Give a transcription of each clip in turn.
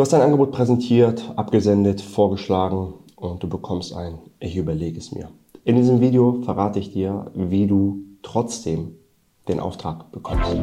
Du hast dein Angebot präsentiert, abgesendet, vorgeschlagen und du bekommst ein Ich überlege es mir. In diesem Video verrate ich dir, wie du trotzdem den Auftrag bekommst.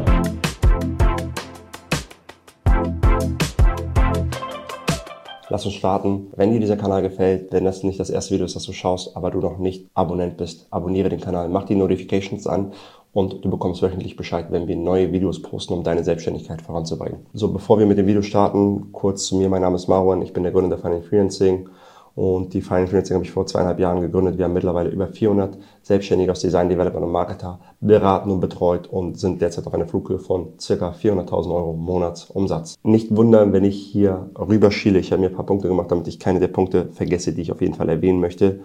Lass uns starten. Wenn dir dieser Kanal gefällt, wenn das nicht das erste Video ist, das du schaust, aber du noch nicht Abonnent bist, abonniere den Kanal, mach die Notifications an und du bekommst wöchentlich Bescheid, wenn wir neue Videos posten, um deine Selbstständigkeit voranzubringen. So, bevor wir mit dem Video starten, kurz zu mir. Mein Name ist Marwan, ich bin der Gründer der Finance Freelancing und die Finance Freelancing habe ich vor zweieinhalb Jahren gegründet. Wir haben mittlerweile über 400 Selbstständige aus Design, Developer und Marketer beraten und betreut und sind derzeit auf einer Flughöhe von ca. 400.000 Euro Monatsumsatz. Nicht wundern, wenn ich hier rüberschiele. Ich habe mir ein paar Punkte gemacht, damit ich keine der Punkte vergesse, die ich auf jeden Fall erwähnen möchte.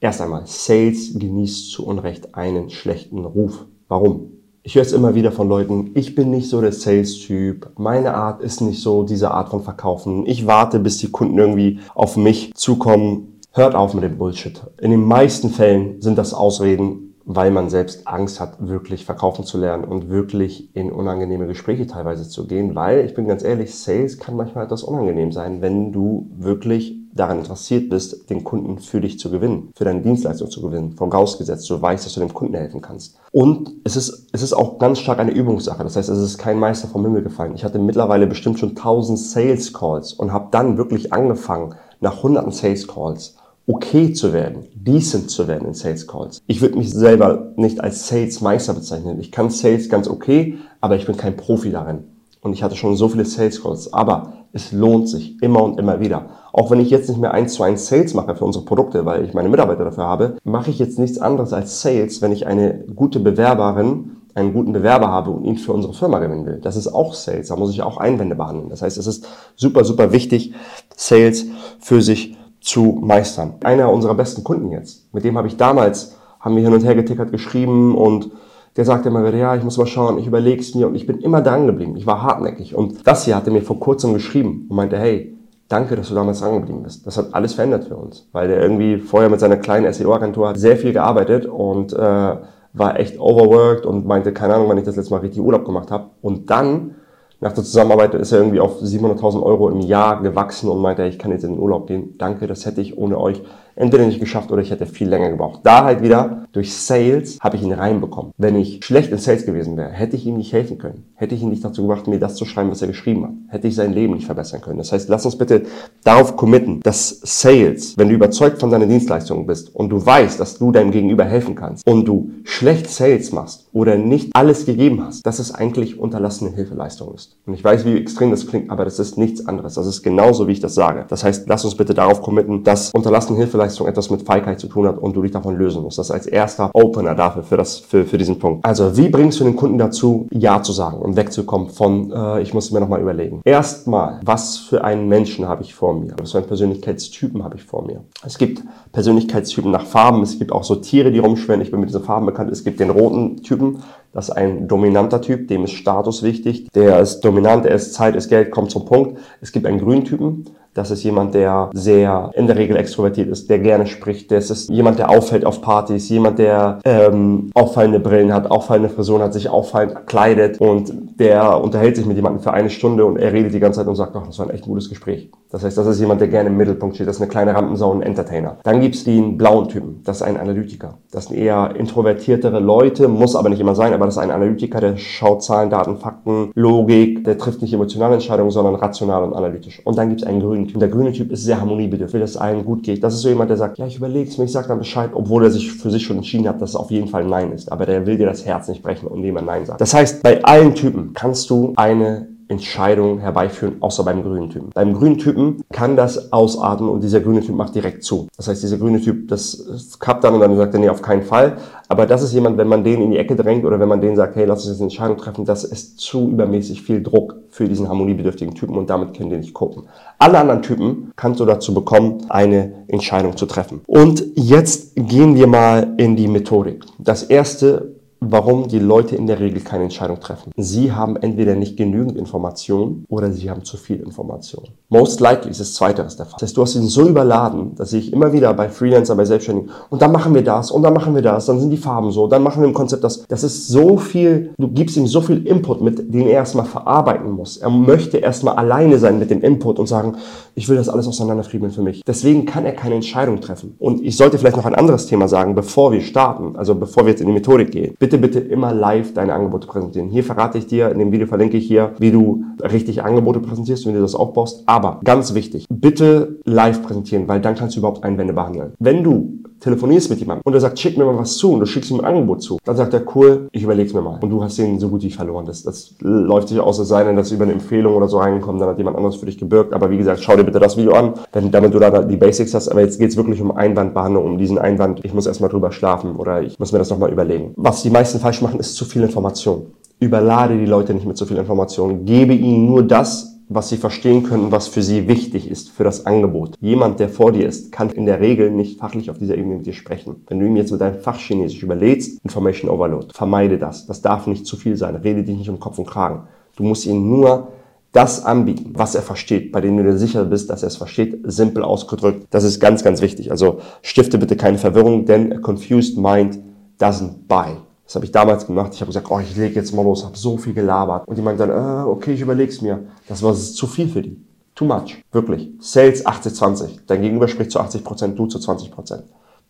Erst einmal, Sales genießt zu Unrecht einen schlechten Ruf. Warum? Ich höre es immer wieder von Leuten, ich bin nicht so der Sales-Typ, meine Art ist nicht so diese Art von Verkaufen, ich warte, bis die Kunden irgendwie auf mich zukommen. Hört auf mit dem Bullshit. In den meisten Fällen sind das Ausreden, weil man selbst Angst hat, wirklich verkaufen zu lernen und wirklich in unangenehme Gespräche teilweise zu gehen, weil ich bin ganz ehrlich, Sales kann manchmal etwas unangenehm sein, wenn du wirklich daran interessiert bist, den Kunden für dich zu gewinnen, für deine Dienstleistung zu gewinnen, vorausgesetzt du weißt, dass du dem Kunden helfen kannst. Und es ist, es ist auch ganz stark eine Übungssache. Das heißt, es ist kein Meister vom Himmel gefallen. Ich hatte mittlerweile bestimmt schon 1000 Sales Calls und habe dann wirklich angefangen, nach hunderten Sales Calls okay zu werden, decent zu werden in Sales Calls. Ich würde mich selber nicht als Sales Meister bezeichnen. Ich kann Sales ganz okay, aber ich bin kein Profi darin. Und ich hatte schon so viele Sales Calls. Aber es lohnt sich immer und immer wieder. Auch wenn ich jetzt nicht mehr eins zu eins Sales mache für unsere Produkte, weil ich meine Mitarbeiter dafür habe, mache ich jetzt nichts anderes als Sales, wenn ich eine gute Bewerberin einen guten Bewerber habe und ihn für unsere Firma gewinnen will. Das ist auch Sales. Da muss ich auch Einwände behandeln. Das heißt, es ist super, super wichtig, Sales für sich zu meistern. Einer unserer besten Kunden jetzt, mit dem habe ich damals, haben wir hin und her getickert, geschrieben und der sagte immer wieder, ja, ich muss mal schauen, ich überlege es mir und ich bin immer dran geblieben. Ich war hartnäckig. Und das hier hatte mir vor kurzem geschrieben und meinte, hey, danke, dass du damals dran geblieben bist. Das hat alles verändert für uns, weil der irgendwie vorher mit seiner kleinen SEO-Agentur sehr viel gearbeitet und äh, war echt overworked und meinte, keine Ahnung, wann ich das letzte Mal richtig Urlaub gemacht habe. Und dann nach der Zusammenarbeit ist er irgendwie auf 700.000 Euro im Jahr gewachsen und meinte, ich kann jetzt in den Urlaub gehen. Danke, das hätte ich ohne euch entweder nicht geschafft oder ich hätte viel länger gebraucht. Da halt wieder, durch Sales habe ich ihn reinbekommen. Wenn ich schlecht in Sales gewesen wäre, hätte ich ihm nicht helfen können. Hätte ich ihn nicht dazu gebracht, mir das zu schreiben, was er geschrieben hat. Hätte ich sein Leben nicht verbessern können. Das heißt, lass uns bitte darauf committen, dass Sales, wenn du überzeugt von deiner Dienstleistung bist und du weißt, dass du deinem Gegenüber helfen kannst und du schlecht Sales machst oder nicht alles gegeben hast, dass es eigentlich unterlassene Hilfeleistung ist. Und ich weiß, wie extrem das klingt, aber das ist nichts anderes. Das ist genauso, wie ich das sage. Das heißt, lass uns bitte darauf committen, dass unterlassene Hilfeleistung Dienstleistung etwas mit Feigheit zu tun hat und du dich davon lösen musst. Das als erster Opener dafür, für, das, für, für diesen Punkt. Also, wie bringst du den Kunden dazu, Ja zu sagen und wegzukommen von, äh, ich muss mir nochmal überlegen. Erstmal, was für einen Menschen habe ich vor mir? Was für einen Persönlichkeitstypen habe ich vor mir? Es gibt Persönlichkeitstypen nach Farben. Es gibt auch so Tiere, die rumschwirren. Ich bin mit diesen Farben bekannt. Es gibt den roten Typen. Das ist ein dominanter Typ, dem ist Status wichtig. Der ist dominant, er ist Zeit, ist Geld, kommt zum Punkt. Es gibt einen grünen Typen. Das ist jemand, der sehr in der Regel extrovertiert ist, der gerne spricht. Das ist jemand, der auffällt auf Partys, jemand, der ähm, auffallende Brillen hat, auffallende Frisuren hat, sich auffallend kleidet und der unterhält sich mit jemandem für eine Stunde und er redet die ganze Zeit und sagt, ach, das war ein echt gutes Gespräch. Das heißt, das ist jemand, der gerne im Mittelpunkt steht. Das ist eine kleine Rampensau, ein Entertainer. Dann gibt's den blauen Typen. Das ist ein Analytiker. Das sind eher introvertiertere Leute, muss aber nicht immer sein, aber das ist ein Analytiker, der schaut Zahlen, Daten, Fakten, Logik, der trifft nicht emotionale Entscheidungen, sondern rational und analytisch. Und dann gibt's einen grünen. Und der grüne Typ ist sehr harmoniebedürftig, dass es allen gut geht. Das ist so jemand, der sagt, ja, ich überleg's mir, ich sag dann Bescheid, obwohl er sich für sich schon entschieden hat, dass es auf jeden Fall Nein ist. Aber der will dir das Herz nicht brechen, indem er Nein sagt. Das heißt, bei allen Typen kannst du eine Entscheidungen herbeiführen, außer beim grünen Typen. Beim grünen Typen kann das ausatmen und dieser grüne Typ macht direkt zu. Das heißt, dieser grüne Typ, das kappt dann und dann sagt er, nee, auf keinen Fall. Aber das ist jemand, wenn man den in die Ecke drängt oder wenn man den sagt, hey, lass uns jetzt eine Entscheidung treffen, das ist zu übermäßig viel Druck für diesen harmoniebedürftigen Typen und damit können die nicht gucken. Alle anderen Typen kannst du dazu bekommen, eine Entscheidung zu treffen. Und jetzt gehen wir mal in die Methodik. Das erste warum die Leute in der Regel keine Entscheidung treffen. Sie haben entweder nicht genügend Informationen oder sie haben zu viel Information. Most likely ist es zweiteres der Fall. Das heißt, du hast ihn so überladen, dass ich immer wieder bei Freelancer, bei Selbstständigen und dann machen wir das und dann machen wir das, dann sind die Farben so, dann machen wir im Konzept das. Das ist so viel, du gibst ihm so viel Input mit, den er erstmal verarbeiten muss. Er möchte erstmal alleine sein mit dem Input und sagen, ich will das alles auseinanderfriemeln für mich. Deswegen kann er keine Entscheidung treffen. Und ich sollte vielleicht noch ein anderes Thema sagen, bevor wir starten, also bevor wir jetzt in die Methodik gehen. Bitte, bitte immer live deine Angebote präsentieren. Hier verrate ich dir, in dem Video verlinke ich hier, wie du richtig Angebote präsentierst, wie du das aufbaust. Aber ganz wichtig, bitte live präsentieren, weil dann kannst du überhaupt Einwände behandeln. Wenn du telefonierst mit jemandem und er sagt, schick mir mal was zu und du schickst ihm ein Angebot zu, dann sagt er, cool, ich überleg's mir mal. Und du hast den so gut wie verloren. Das, das läuft sich aus, es sei denn, dass über eine Empfehlung oder so reingekommen, dann hat jemand anderes für dich gebürgt. Aber wie gesagt, schau dir bitte das Video an, denn damit du da die Basics hast. Aber jetzt geht's wirklich um Einwandbehandlung, um diesen Einwand, ich muss erstmal drüber schlafen oder ich muss mir das nochmal überlegen. Was die meisten falsch machen, ist zu viel Information. Überlade die Leute nicht mit zu viel Information. Gebe ihnen nur das, was sie verstehen können, was für sie wichtig ist für das Angebot. Jemand, der vor dir ist, kann in der Regel nicht fachlich auf dieser Ebene mit dir sprechen. Wenn du ihm jetzt mit deinem Fachchinesisch überlädst, Information Overload, vermeide das. Das darf nicht zu viel sein. Rede dich nicht um Kopf und Kragen. Du musst ihm nur das anbieten, was er versteht, bei dem du dir sicher bist, dass er es versteht, simpel ausgedrückt. Das ist ganz, ganz wichtig. Also stifte bitte keine Verwirrung, denn a confused mind doesn't buy. Das habe ich damals gemacht. Ich habe gesagt, oh, ich lege jetzt mal los, habe so viel gelabert. Und die meinen dann, äh, okay, ich überleg's mir. Das war zu viel für die. Too much. Wirklich. Sales 80-20. Dein Gegenüber spricht zu 80%, du zu 20%.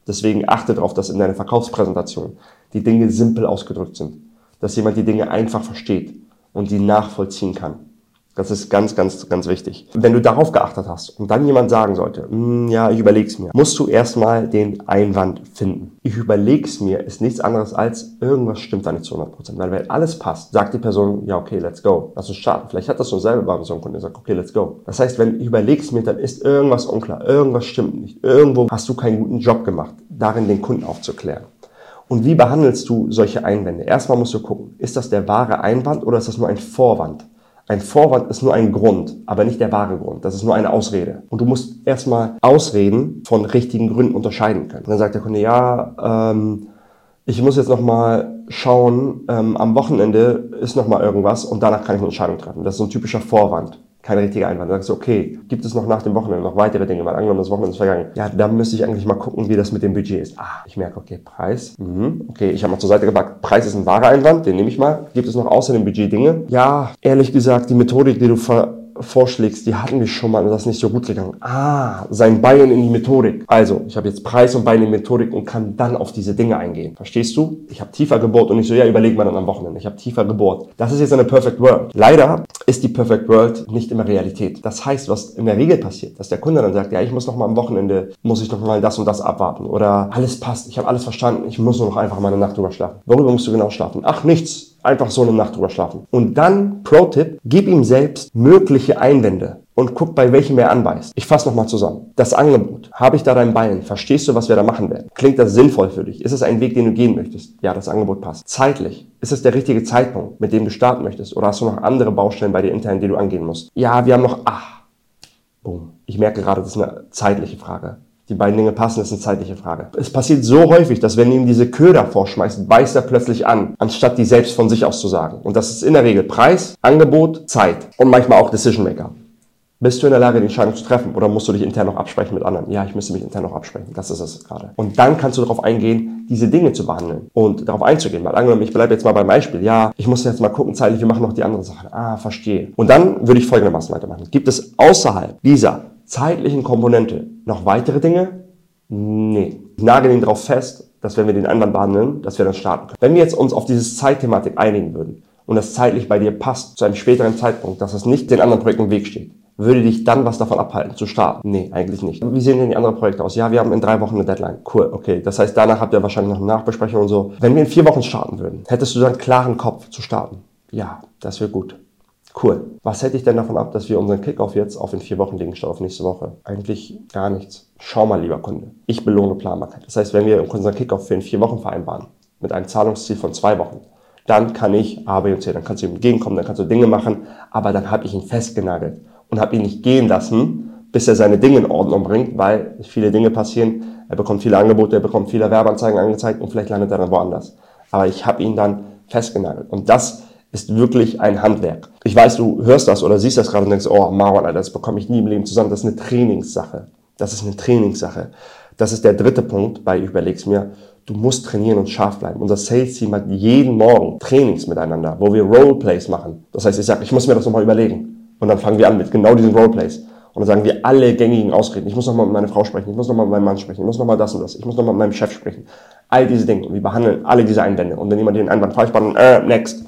Deswegen achte darauf, dass in deiner Verkaufspräsentation die Dinge simpel ausgedrückt sind. Dass jemand die Dinge einfach versteht und die nachvollziehen kann. Das ist ganz, ganz, ganz wichtig. Wenn du darauf geachtet hast und dann jemand sagen sollte, hm, ja, ich überleg's mir, musst du erstmal den Einwand finden. Ich überleg's mir ist nichts anderes als irgendwas stimmt da nicht zu 100%. Weil wenn alles passt, sagt die Person, ja, okay, let's go. Lass uns starten. Vielleicht hat das schon selber bei so einem Kunden gesagt, okay, let's go. Das heißt, wenn ich überleg's mir, dann ist irgendwas unklar. Irgendwas stimmt nicht. Irgendwo hast du keinen guten Job gemacht, darin den Kunden aufzuklären. Und wie behandelst du solche Einwände? Erstmal musst du gucken, ist das der wahre Einwand oder ist das nur ein Vorwand? Ein Vorwand ist nur ein Grund, aber nicht der wahre Grund. Das ist nur eine Ausrede. Und du musst erstmal Ausreden von richtigen Gründen unterscheiden können. Und dann sagt der Kunde, ja, ähm, ich muss jetzt nochmal schauen, ähm, am Wochenende ist nochmal irgendwas und danach kann ich eine Entscheidung treffen. Das ist so ein typischer Vorwand kein richtiger Einwand. Dann sagst du, okay, gibt es noch nach dem Wochenende noch weitere Dinge? Weil angenommen, das Wochenende ist vergangen. Ja, da müsste ich eigentlich mal gucken, wie das mit dem Budget ist. Ah, ich merke, okay, Preis. Mhm. Okay, ich habe mal zur Seite gepackt. Preis ist ein wahrer Einwand, den nehme ich mal. Gibt es noch außer dem Budget Dinge? Ja, ehrlich gesagt, die Methodik, die du ver vorschlägst, die hatten wir schon mal und das ist nicht so gut gegangen. Ah, sein Bein in die Methodik. Also, ich habe jetzt Preis und Bein in die Methodik und kann dann auf diese Dinge eingehen. Verstehst du? Ich habe tiefer gebohrt und ich so, ja, überleg mal dann am Wochenende. Ich habe tiefer gebohrt. Das ist jetzt eine Perfect World. Leider ist die Perfect World nicht immer Realität. Das heißt, was in der Regel passiert, dass der Kunde dann sagt, ja, ich muss noch mal am Wochenende, muss ich noch mal das und das abwarten oder alles passt, ich habe alles verstanden, ich muss nur noch einfach mal eine Nacht drüber schlafen. Worüber musst du genau schlafen? Ach, nichts einfach so eine Nacht drüber schlafen. Und dann, Pro-Tipp, gib ihm selbst mögliche Einwände und guck, bei welchem er anbeißt. Ich fasse nochmal zusammen. Das Angebot. Habe ich da dein Bein? Verstehst du, was wir da machen werden? Klingt das sinnvoll für dich? Ist es ein Weg, den du gehen möchtest? Ja, das Angebot passt. Zeitlich. Ist es der richtige Zeitpunkt, mit dem du starten möchtest? Oder hast du noch andere Baustellen bei dir intern, die du angehen musst? Ja, wir haben noch, ach, boom. Ich merke gerade, das ist eine zeitliche Frage die beiden Dinge passen, ist eine zeitliche Frage. Es passiert so häufig, dass wenn ihm diese Köder vorschmeißt, beißt er plötzlich an, anstatt die selbst von sich aus zu sagen. Und das ist in der Regel Preis, Angebot, Zeit und manchmal auch Decision Maker. Bist du in der Lage, die Entscheidung zu treffen oder musst du dich intern noch absprechen mit anderen? Ja, ich müsste mich intern noch absprechen. Das ist es gerade. Und dann kannst du darauf eingehen, diese Dinge zu behandeln und darauf einzugehen. Weil angenommen, ich bleibe jetzt mal beim Beispiel. Ja, ich muss jetzt mal gucken, zeitlich, wir machen noch die anderen Sachen. Ah, verstehe. Und dann würde ich folgendermaßen weitermachen. Gibt es außerhalb dieser zeitlichen Komponente noch weitere Dinge? Nee. Ich nagel ihn darauf fest, dass wenn wir den anderen behandeln, dass wir dann starten können. Wenn wir jetzt uns auf dieses Zeitthematik einigen würden und das zeitlich bei dir passt zu einem späteren Zeitpunkt, dass es nicht den anderen Projekten im Weg steht, würde dich dann was davon abhalten, zu starten? Nee, eigentlich nicht. Wie sehen denn die anderen Projekte aus? Ja, wir haben in drei Wochen eine Deadline. Cool, okay. Das heißt, danach habt ihr wahrscheinlich noch eine Nachbesprechung und so. Wenn wir in vier Wochen starten würden, hättest du dann klaren Kopf zu starten? Ja, das wäre gut. Cool. Was hätte ich denn davon ab, dass wir unseren Kickoff jetzt auf in vier Wochen legen statt auf nächste Woche? Eigentlich gar nichts. Schau mal, lieber Kunde. Ich belohne Planbarkeit. Das heißt, wenn wir unseren Kickoff für in vier Wochen vereinbaren, mit einem Zahlungsziel von zwei Wochen, dann kann ich A, B und C, dann kannst du ihm entgegenkommen, dann kannst du Dinge machen, aber dann habe ich ihn festgenagelt und habe ihn nicht gehen lassen, bis er seine Dinge in Ordnung bringt, weil viele Dinge passieren. Er bekommt viele Angebote, er bekommt viele Werbeanzeigen angezeigt und vielleicht landet er dann woanders. aber ich habe ihn dann festgenagelt. Und das ist wirklich ein Handwerk. Ich weiß, du hörst das oder siehst das gerade und denkst, oh Marwan, Alter, das bekomme ich nie im Leben zusammen. Das ist eine Trainingssache. Das ist eine Trainingssache. Das ist der dritte Punkt bei Überleg's mir. Du musst trainieren und scharf bleiben. Unser Sales-Team hat jeden Morgen Trainings miteinander, wo wir Roleplays machen. Das heißt, ich sage, ich muss mir das nochmal überlegen. Und dann fangen wir an mit genau diesen Roleplays. Und dann sagen wir alle gängigen Ausreden. Ich muss nochmal mit meiner Frau sprechen, ich muss nochmal mit meinem Mann sprechen, ich muss nochmal das und das, ich muss nochmal mit meinem Chef sprechen. All diese Dinge. Und wir behandeln alle diese Einwände. Und wenn jemand den Einwand falsch behandelt, äh, next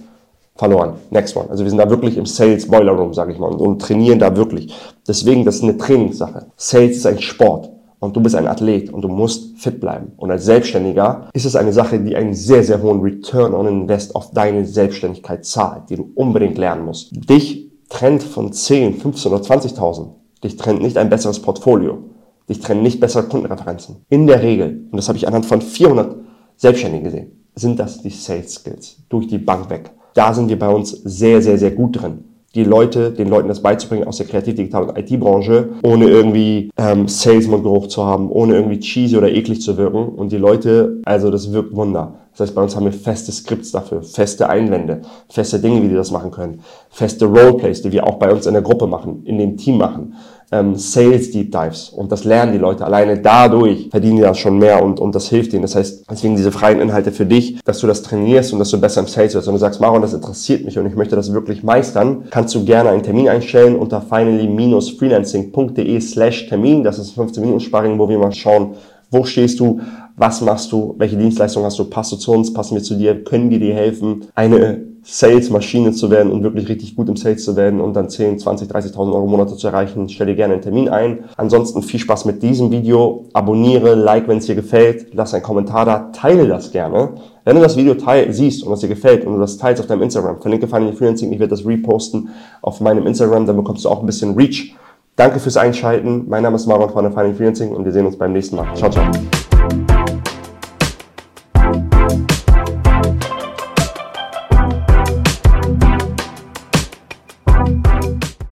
verloren. Next one. Also wir sind da wirklich im Sales Boiler Room, sage ich mal, und, und trainieren da wirklich. Deswegen, das ist eine Trainingssache. Sales ist ein Sport und du bist ein Athlet und du musst fit bleiben. Und als Selbstständiger ist es eine Sache, die einen sehr, sehr hohen Return on Invest auf deine Selbstständigkeit zahlt, die du unbedingt lernen musst. Dich trennt von 10, 15 oder 20.000. Dich trennt nicht ein besseres Portfolio. Dich trennen nicht bessere Kundenreferenzen. In der Regel, und das habe ich anhand von 400 Selbstständigen gesehen, sind das die Sales Skills durch die Bank weg. Da sind wir bei uns sehr, sehr, sehr gut drin. Die Leute, den Leuten das beizubringen aus der Kreativ-Digital- und IT-Branche, ohne irgendwie ähm, Salesman-Geruch zu haben, ohne irgendwie cheesy oder eklig zu wirken. Und die Leute, also das wirkt Wunder. Das heißt, bei uns haben wir feste Skripts dafür, feste Einwände, feste Dinge, wie die das machen können, feste Roleplays, die wir auch bei uns in der Gruppe machen, in dem Team machen ähm, Sales Deep Dives und das lernen die Leute. Alleine dadurch verdienen die das schon mehr und, und das hilft ihnen. Das heißt, deswegen diese freien Inhalte für dich, dass du das trainierst und dass du besser im Sales wirst. Und du sagst, Maron, das interessiert mich und ich möchte das wirklich meistern, kannst du gerne einen Termin einstellen unter finally-freelancing.de slash Termin. Das ist 15 Minuten Sparring, wo wir mal schauen, wo stehst du? Was machst du? Welche Dienstleistung hast du? Passt du zu uns? Passen wir zu dir? Können wir dir helfen? Eine Sales-Maschine zu werden und wirklich richtig gut im Sales zu werden und dann 10, 20, 30.000 Euro Monate zu erreichen, stell dir gerne einen Termin ein. Ansonsten viel Spaß mit diesem Video. Abonniere, like, wenn es dir gefällt. Lass einen Kommentar da. Teile das gerne. Wenn du das Video teil siehst und es dir gefällt und du das teilst auf deinem Instagram, verlinke Finally Freelancing. Ich werde das reposten auf meinem Instagram. Dann bekommst du auch ein bisschen Reach. Danke fürs Einschalten. Mein Name ist Maron von der Finally Freelancing und wir sehen uns beim nächsten Mal. Ciao, ciao.